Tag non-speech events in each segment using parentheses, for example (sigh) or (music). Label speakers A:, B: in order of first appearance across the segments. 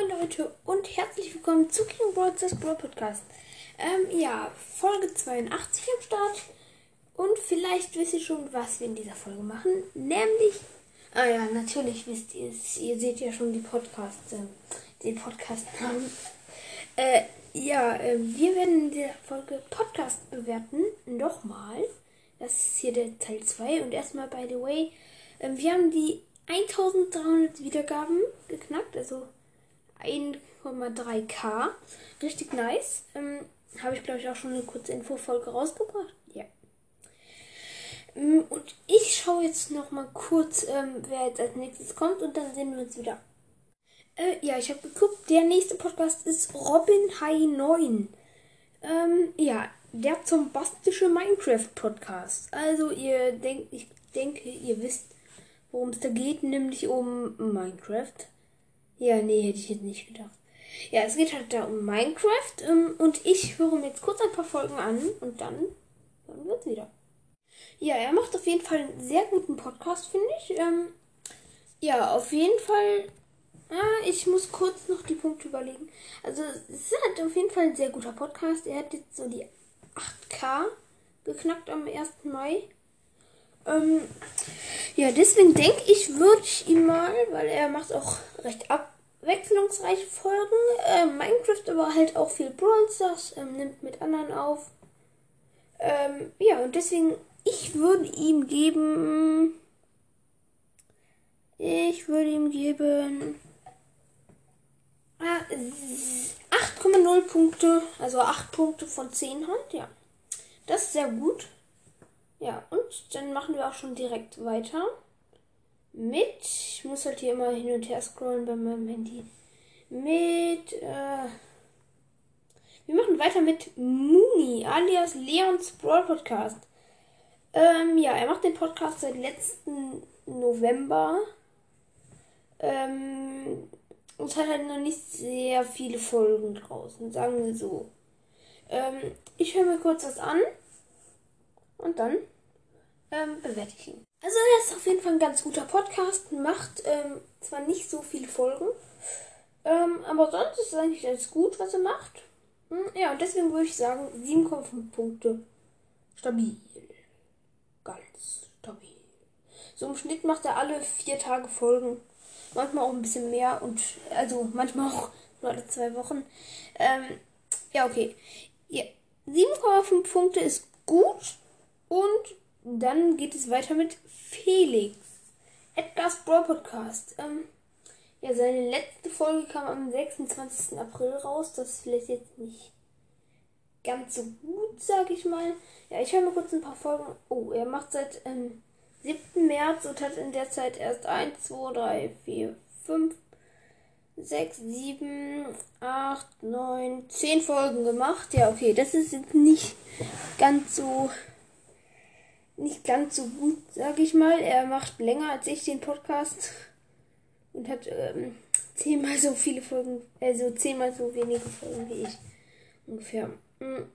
A: Moin Leute und herzlich willkommen zu King Broadcast Brawl Podcast. Ähm, ja, Folge 82 am Start. Und vielleicht wisst ihr schon, was wir in dieser Folge machen. Nämlich, ah ja, natürlich wisst ihr es. Ihr seht ja schon die Podcast, äh, den Podcast-Namen. Äh, ja, äh, wir werden in dieser Folge Podcast bewerten. Nochmal. Das ist hier der Teil 2. Und erstmal, by the way, äh, wir haben die 1300 Wiedergaben geknackt, also 1,3k. Richtig nice. Ähm, Habe ich, glaube ich, auch schon eine kurze Infofolge rausgebracht. Ja. Ähm, und ich schaue jetzt noch mal kurz, ähm, wer jetzt als nächstes kommt und dann sehen wir uns wieder. Äh, ja, ich habe geguckt, der nächste Podcast ist Robin High 9. Ähm, ja, der zum bastische Minecraft Podcast. Also ihr denkt, ich denke, ihr wisst, worum es da geht, nämlich um Minecraft. Ja, nee, hätte ich jetzt nicht gedacht. Ja, es geht halt da um Minecraft ähm, und ich höre mir jetzt kurz ein paar Folgen an und dann hören wir wieder. Ja, er macht auf jeden Fall einen sehr guten Podcast, finde ich. Ähm, ja, auf jeden Fall. Ah, ich muss kurz noch die Punkte überlegen. Also, es ist halt auf jeden Fall ein sehr guter Podcast. Er hat jetzt so die 8K geknackt am 1. Mai. Ähm, ja, deswegen denke ich, würde ich ihm mal, weil er macht auch recht abwechslungsreiche Folgen. Äh, Minecraft, aber halt auch viel Brawl Stars, ähm, nimmt mit anderen auf. Ähm, ja, und deswegen, ich würde ihm geben. Ich würde ihm geben. Ah, 8,0 Punkte, also 8 Punkte von 10 halt, ja. Das ist sehr gut. Ja, und dann machen wir auch schon direkt weiter mit. Ich muss halt hier immer hin und her scrollen bei meinem Handy. Mit. Äh, wir machen weiter mit Mooney, alias Leons Brawl Podcast. Ähm, ja, er macht den Podcast seit letzten November. Ähm, und hat halt noch nicht sehr viele Folgen draußen, sagen wir so. Ähm, ich höre mir kurz was an. Und dann ähm, bewerte ich ihn. Also er ist auf jeden Fall ein ganz guter Podcast, macht ähm, zwar nicht so viele Folgen, ähm, aber sonst ist es eigentlich ganz gut, was er macht. Hm, ja, und deswegen würde ich sagen 7,5 Punkte. Stabil. Ganz stabil. So im Schnitt macht er alle vier Tage Folgen. Manchmal auch ein bisschen mehr und also manchmal auch nur alle zwei Wochen. Ähm, ja, okay. Ja, 7,5 Punkte ist gut. Und dann geht es weiter mit Felix. Edgar's Brawl Podcast. Ähm, ja, seine letzte Folge kam am 26. April raus. Das ist vielleicht jetzt nicht ganz so gut, sag ich mal. Ja, ich höre mal kurz ein paar Folgen. Oh, er macht seit ähm, 7. März und hat in der Zeit erst 1, 2, 3, 4, 5, 6, 7, 8, 9, 10 Folgen gemacht. Ja, okay, das ist jetzt nicht ganz so nicht ganz so gut, sag ich mal. Er macht länger als ich den Podcast (laughs) und hat ähm, zehnmal so viele Folgen, also zehnmal so wenige Folgen wie ich ungefähr. Hm.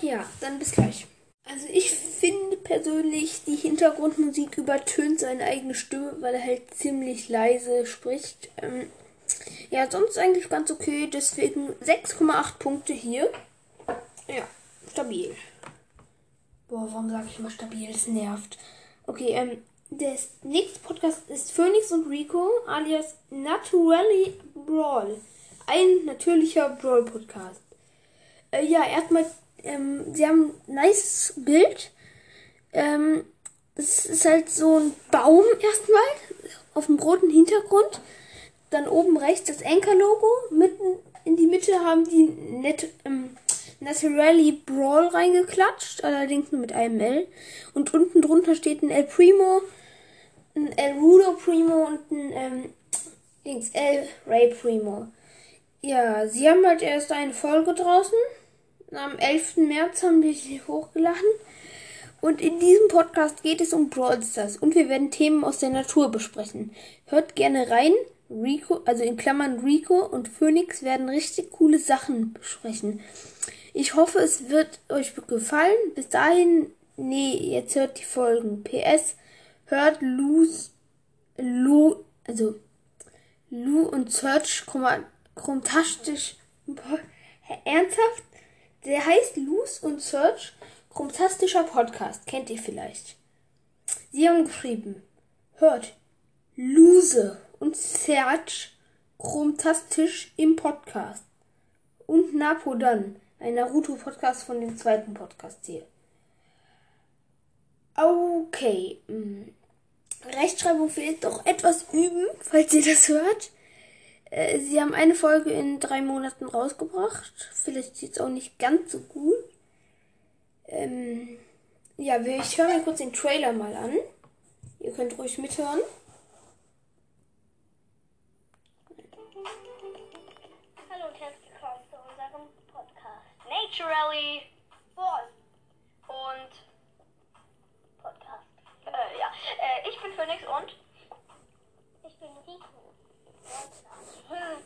A: Ja, dann bis gleich. Also ich finde persönlich, die Hintergrundmusik übertönt seine eigene Stimme, weil er halt ziemlich leise spricht. Ähm, ja, sonst eigentlich ganz okay, deswegen 6,8 Punkte hier. Ja, stabil. Boah, warum sage ich immer stabil? Das nervt. Okay, ähm, der nächste Podcast ist Phoenix und Rico, alias Naturally Brawl. Ein natürlicher Brawl-Podcast. Äh, ja, erstmal, ähm, sie haben ein nice Bild. Ähm, es ist halt so ein Baum erstmal auf dem roten Hintergrund. Dann oben rechts das Anchor-Logo. Mitten in die Mitte haben die nett, ähm, Naturally Brawl reingeklatscht, allerdings nur mit einem L. Und unten drunter steht ein El Primo, ein El Rudo Primo und ein ähm, Dings, El Ray Primo. Ja, sie haben halt erst eine Folge draußen. Am 11. März haben die sie hochgeladen. Und in diesem Podcast geht es um Brawl Stars und wir werden Themen aus der Natur besprechen. Hört gerne rein. Rico, also in Klammern Rico und Phoenix werden richtig coole Sachen besprechen. Ich hoffe, es wird euch gefallen. Bis dahin, nee, jetzt hört die Folgen. PS, hört Lu's, Lu, also Lu und Search Chromtastisch. Ernsthaft? Der heißt Loose und Search. Chromtastischer Podcast. Kennt ihr vielleicht? Sie haben geschrieben. Hört. Lose und Search. Chromtastisch im Podcast. Und Napodan. Ein Naruto-Podcast von dem zweiten Podcast hier. Okay. Hm. Rechtschreibung fehlt doch etwas üben, falls ihr das hört. Äh, sie haben eine Folge in drei Monaten rausgebracht. Vielleicht sieht es auch nicht ganz so gut. Ähm, ja, ich höre mir kurz den Trailer mal an. Ihr könnt ruhig mithören.
B: Naturally Ball und Podcast. Äh, ja, äh, ich bin Phoenix und ich bin Rico. Hm.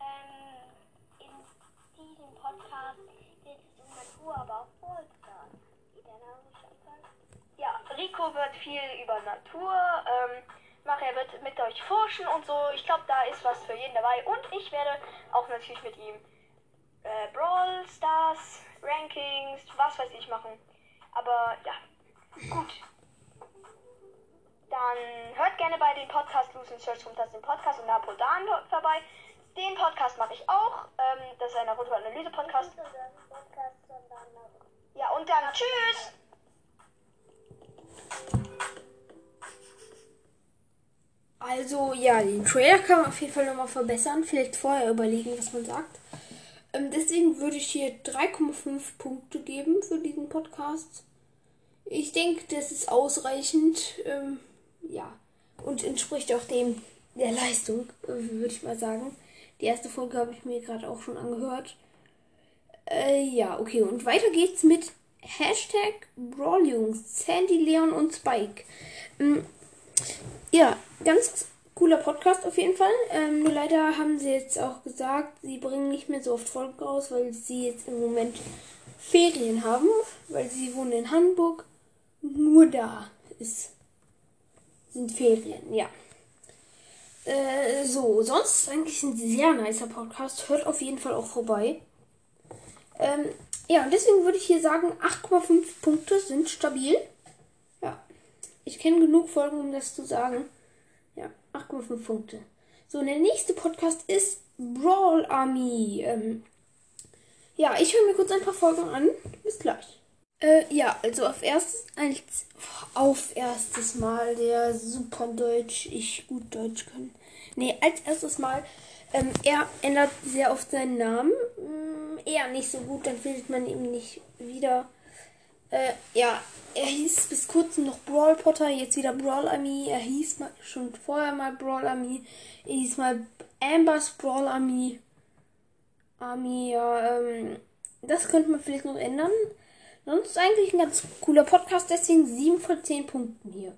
B: Ähm, in diesem Podcast geht es um Natur, aber auch Podcast. Wie der Name schon sagt.
C: Ja, Rico wird viel über Natur ähm, machen. Er wird mit euch forschen und so. Ich glaube, da ist was für jeden dabei. Und ich werde natürlich mit ihm äh, Brawl Stars, Rankings, was weiß ich machen. Aber ja, gut. Dann hört gerne bei dem Podcast Loose Search Room, das den Podcast und Napodan vorbei. Den Podcast mache ich auch. Ähm, das ist ein Naruto-Analyse-Podcast. Ja, und dann tschüss!
A: Also ja, den Trailer kann man auf jeden Fall nochmal verbessern. Vielleicht vorher überlegen, was man sagt. Ähm, deswegen würde ich hier 3,5 Punkte geben für diesen Podcast. Ich denke, das ist ausreichend. Ähm, ja. Und entspricht auch dem der Leistung, würde ich mal sagen. Die erste Folge habe ich mir gerade auch schon angehört. Äh, ja, okay. Und weiter geht's mit Hashtag Brawljungs, Sandy, Leon und Spike. Ähm, ja, ganz cooler Podcast auf jeden Fall. Ähm, nur leider haben sie jetzt auch gesagt, sie bringen nicht mehr so oft Folgen raus, weil sie jetzt im Moment Ferien haben, weil sie wohnen in Hamburg. Nur da ist, sind Ferien, ja. Äh, so, sonst eigentlich ein sehr nicer Podcast. Hört auf jeden Fall auch vorbei. Ähm, ja, und deswegen würde ich hier sagen, 8,5 Punkte sind stabil. Ich kenne genug Folgen, um das zu sagen. Ja, 8,5 Punkte. So, der nächste Podcast ist Brawl Army. Ähm, ja, ich höre mir kurz ein paar Folgen an. Bis gleich. Äh, ja, also auf erstes, als, auf erstes Mal der super Deutsch, ich gut Deutsch kann. Nee, als erstes Mal, ähm, er ändert sehr oft seinen Namen. Mm, eher nicht so gut, dann findet man ihn nicht wieder. Äh, ja, er hieß bis kurzem noch Brawl Potter, jetzt wieder Brawl Army. Er hieß mal, schon vorher mal Brawl Army. Er hieß mal Ambers Brawl Army. Army, ja, ähm, das könnte man vielleicht noch ändern. Sonst eigentlich ein ganz cooler Podcast, deswegen 7 von 10 Punkten hier.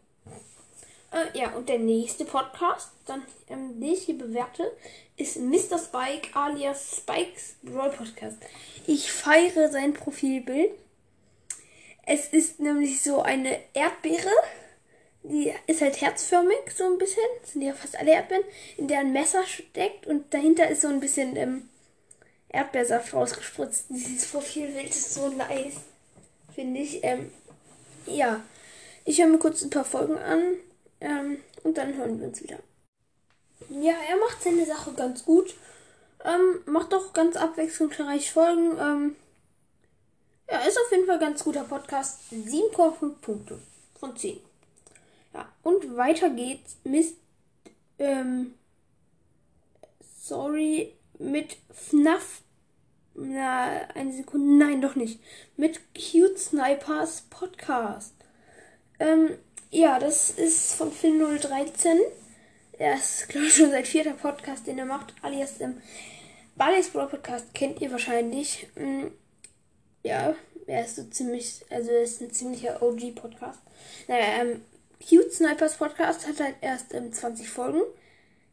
A: Äh, ja, und der nächste Podcast, dann, ähm, den ich hier bewerte, ist Mr. Spike alias Spikes Brawl Podcast. Ich feiere sein Profilbild. Es ist nämlich so eine Erdbeere. Die ist halt herzförmig, so ein bisschen. Das sind ja fast alle Erdbeeren, in der ein Messer steckt und dahinter ist so ein bisschen ähm, Erdbeersaft rausgespritzt. Dieses Profilbild ist so nice. Finde ich. Ähm, ja. Ich höre mir kurz ein paar Folgen an. Ähm, und dann hören wir uns wieder. Ja, er macht seine Sache ganz gut. Ähm, macht auch ganz abwechslungsreich Folgen. Ähm, ja, ist auf jeden Fall ganz guter Podcast. 7,5 Punkte von 10. Ja, und weiter geht's mit, ähm, sorry, mit FNAF. Na, eine Sekunde, nein, doch nicht. Mit Cute Snipers Podcast. Ähm, ja, das ist von Phil013. Er ist, glaube ich, schon seit vierter Podcast, den er macht, alias im Barley's Brawl Podcast kennt ihr wahrscheinlich. Mm, Ja, er ist so ziemlich, also er ist ein ziemlicher OG-Podcast. Naja, ähm, Cute Snipers Podcast hat halt erst ähm, 20 Folgen.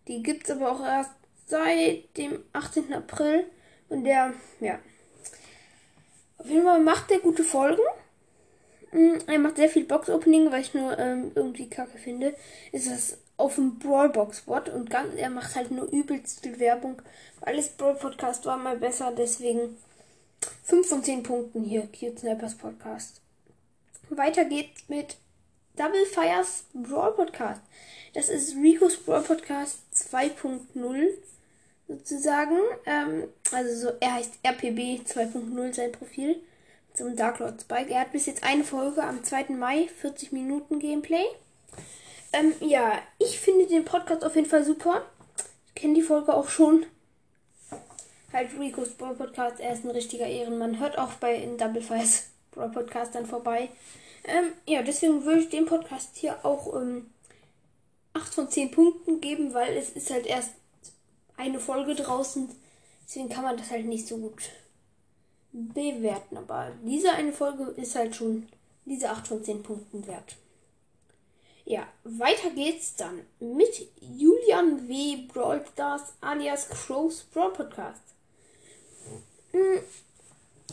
A: Die gibt's aber auch erst seit dem 18. April. Und der, ja. Auf jeden Fall macht er gute Folgen. Mm, Er macht sehr viel Box-Opening, weil ich nur ähm, irgendwie kacke finde. Ist das auf dem Brawlbox-Bot und ganz, er macht halt nur übelst viel Werbung. Alles Brawl-Podcast war mal besser, deswegen 5 von 10 Punkten hier, Cute Snappers Podcast. Weiter geht's mit Double Fires Brawl Podcast. Das ist Ricos Brawl Podcast 2.0 sozusagen. Ähm, also so, er heißt RPB 2.0 sein Profil zum Dark Lord Spike. Er hat bis jetzt eine Folge am 2. Mai, 40 Minuten Gameplay. Ähm, ja, ich finde den Podcast auf jeden Fall super. Ich kenne die Folge auch schon. Halt Rico's Brawl Podcast, er ist ein richtiger Ehrenmann. Hört auch bei in Double Fires (laughs) Brawl Podcast dann vorbei. Ähm, ja, deswegen würde ich dem Podcast hier auch ähm, 8 von 10 Punkten geben, weil es ist halt erst eine Folge draußen. Deswegen kann man das halt nicht so gut bewerten. Aber diese eine Folge ist halt schon diese 8 von 10 Punkten wert. Ja, weiter geht's dann mit Julian W. Brawl Stars alias Crows Brawl Podcast. Hm,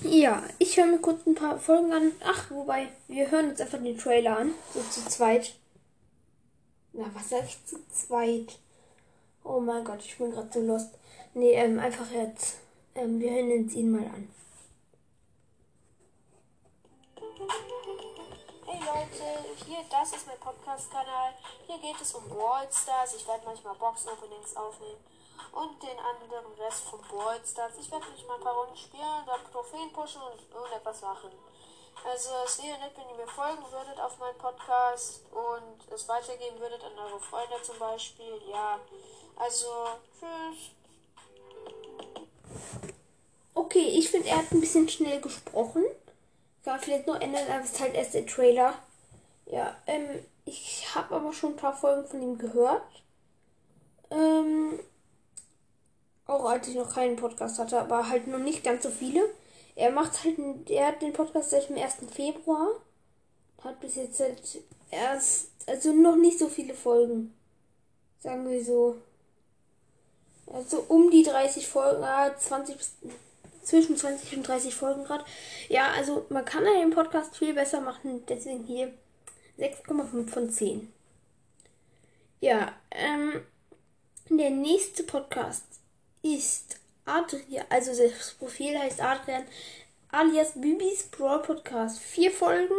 A: ja, ich höre mir kurz ein paar Folgen an. Ach, wobei, wir hören uns einfach den Trailer an. So zu zweit. Na, was sag ich zu zweit? Oh mein Gott, ich bin gerade so lost. Nee, ähm, einfach jetzt. Ähm, wir hören uns ihn mal an.
D: Hey Leute, hier, das ist mein Podcast-Kanal. Hier geht es um Brawl Stars. Ich werde manchmal Box-Openings aufnehmen und den anderen Rest von Brawl Stars. Ich werde mich mal ein paar Runden spielen, dann Trophäen pushen und irgendetwas machen. Also es wäre nett, wenn ihr mir folgen würdet auf meinen Podcast und es weitergeben würdet an eure Freunde zum Beispiel. Ja, also tschüss.
A: Okay, ich finde, er hat ein bisschen schnell gesprochen. Kann man vielleicht noch ändern, aber es ist halt erst der Trailer. Ja, ähm, ich habe aber schon ein paar Folgen von ihm gehört. Ähm, auch als ich noch keinen Podcast hatte, aber halt noch nicht ganz so viele. Er macht halt, er hat den Podcast seit dem 1. Februar. Hat bis jetzt halt erst, also noch nicht so viele Folgen. Sagen wir so. Also um die 30 Folgen, 20 bis zwischen 20 und 30 Folgen gerade. Ja, also man kann den Podcast viel besser machen, deswegen hier 6,5 von 10. Ja, ähm, der nächste Podcast ist Adrian, also das Profil heißt Adrian alias Bibis Brawl Podcast. Vier Folgen.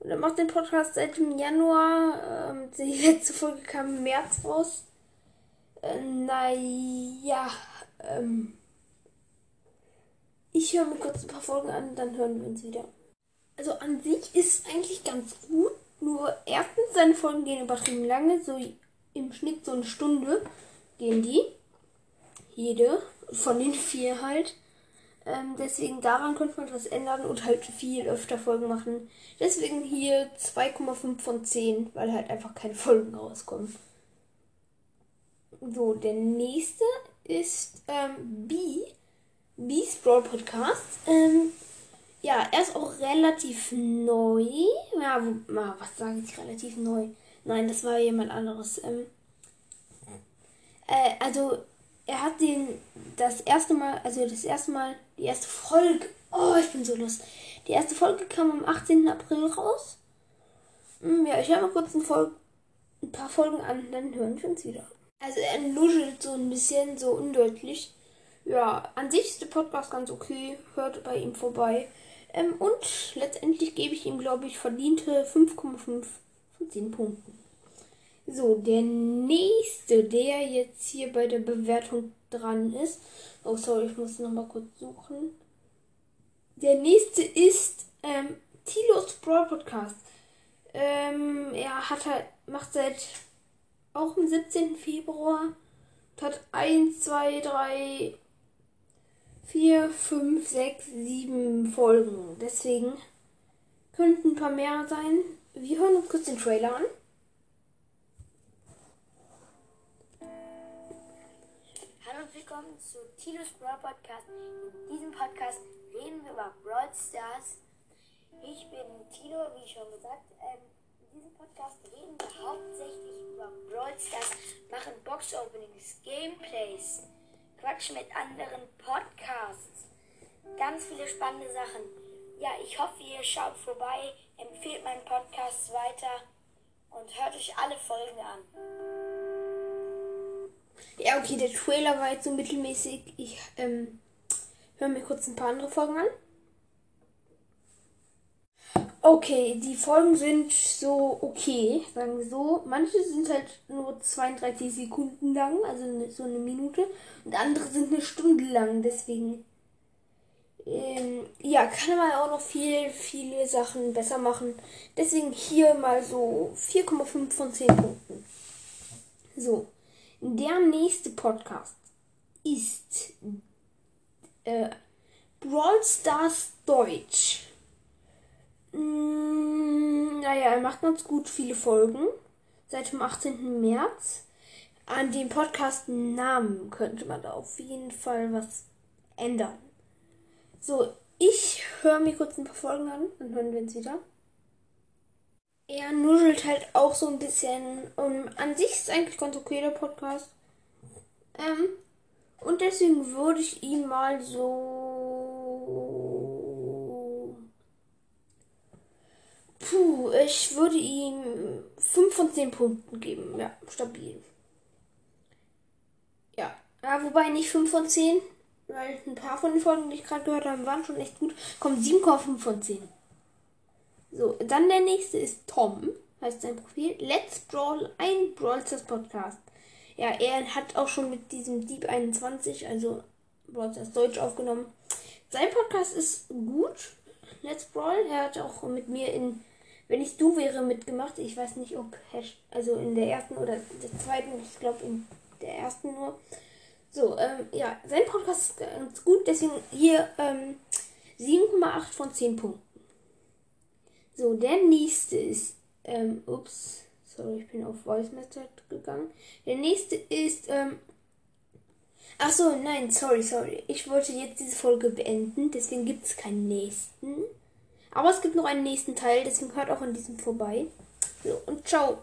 A: Und er macht den Podcast seit dem Januar. Ähm, die (laughs) letzte Folge kam im März raus. Äh, naja, ähm, ich höre mir kurz ein paar Folgen an, dann hören wir uns wieder. Also an sich ist es eigentlich ganz gut. Nur erstens, seine Folgen gehen übertrieben lange. So im Schnitt so eine Stunde gehen die. Jede. Von den vier halt. Ähm, deswegen daran könnte man was ändern und halt viel öfter Folgen machen. Deswegen hier 2,5 von 10, weil halt einfach keine Folgen rauskommen. So, der nächste ist ähm, B. B's Brawl Podcast. Ähm, ja, er ist auch relativ neu. Ja, was sage ich relativ neu? Nein, das war jemand anderes. Ähm, äh, also er hat den das erste Mal, also das erste Mal, die erste Folge. Oh, ich bin so lust. Die erste Folge kam am 18. April raus. Hm, ja, ich höre mal kurz ein, Fol ein paar Folgen an, dann hören wir uns wieder. Also er nuschelt so ein bisschen, so undeutlich. Ja, an sich ist der Podcast ganz okay. Hört bei ihm vorbei. Ähm, und letztendlich gebe ich ihm, glaube ich, verdiente 5,5 von 10 Punkten. So, der nächste, der jetzt hier bei der Bewertung dran ist. Oh, sorry, ich muss noch mal kurz suchen. Der nächste ist ähm, Tilos Brawl Podcast. Ähm, er hat halt, macht seit auch am 17. Februar hat 1, 2, 3, 4, 5, 6, 7 Folgen. Deswegen könnten ein paar mehr sein. Wir hören uns kurz den Trailer an.
B: Willkommen zu Tilos Brawl Podcast. In diesem Podcast reden wir über Brawl Stars. Ich bin Tilo, wie schon gesagt. Ähm, in diesem Podcast reden wir hauptsächlich über Brawl Stars, machen Box Openings, Gameplays, quatschen mit anderen Podcasts. Ganz viele spannende Sachen. Ja, ich hoffe, ihr schaut vorbei, empfehlt meinen Podcast weiter und hört euch alle Folgen an.
A: Ja, okay, der Trailer war jetzt so mittelmäßig. Ich ähm, höre mir kurz ein paar andere Folgen an. Okay, die Folgen sind so okay, sagen wir so. Manche sind halt nur 32 Sekunden lang, also so eine Minute. Und andere sind eine Stunde lang, deswegen. Ähm, ja, kann man auch noch viel, viele Sachen besser machen. Deswegen hier mal so 4,5 von 10 Punkten. So, der nächste Podcast ist äh, Brawl Stars Deutsch. Mm, naja, er macht ganz gut viele Folgen. Seit dem 18. März. An dem Podcast-Namen könnte man da auf jeden Fall was ändern. So, ich höre mir kurz ein paar Folgen an und hören wir uns wieder. Er nuschelt halt auch so ein bisschen. Und an sich ist eigentlich ganz okay der Podcast. Ähm, und deswegen würde ich ihm mal so. Puh, ich würde ihm 5 von 10 Punkten geben. Ja, stabil. Ja, ja wobei nicht 5 von 10, weil ein paar von den Folgen, die ich gerade gehört habe, waren schon echt gut. Kommt 7,5 von 10. So, dann der nächste ist Tom, heißt sein Profil. Let's Brawl, ein Brawl Stars Podcast. Ja, er hat auch schon mit diesem Deep 21, also Brawl Stars Deutsch aufgenommen. Sein Podcast ist gut. Let's Brawl. Er hat auch mit mir in Wenn ich du wäre mitgemacht. Ich weiß nicht, ob also in der ersten oder der zweiten, ich glaube in der ersten nur. So, ähm, ja, sein Podcast ist ganz gut, deswegen hier ähm, 7,8 von 10 Punkten. So, der nächste ist, ähm, ups, sorry, ich bin auf Voice Method gegangen. Der nächste ist, ähm, ach so, nein, sorry, sorry. Ich wollte jetzt diese Folge beenden, deswegen gibt es keinen nächsten. Aber es gibt noch einen nächsten Teil, deswegen hört auch an diesem vorbei. So, und ciao.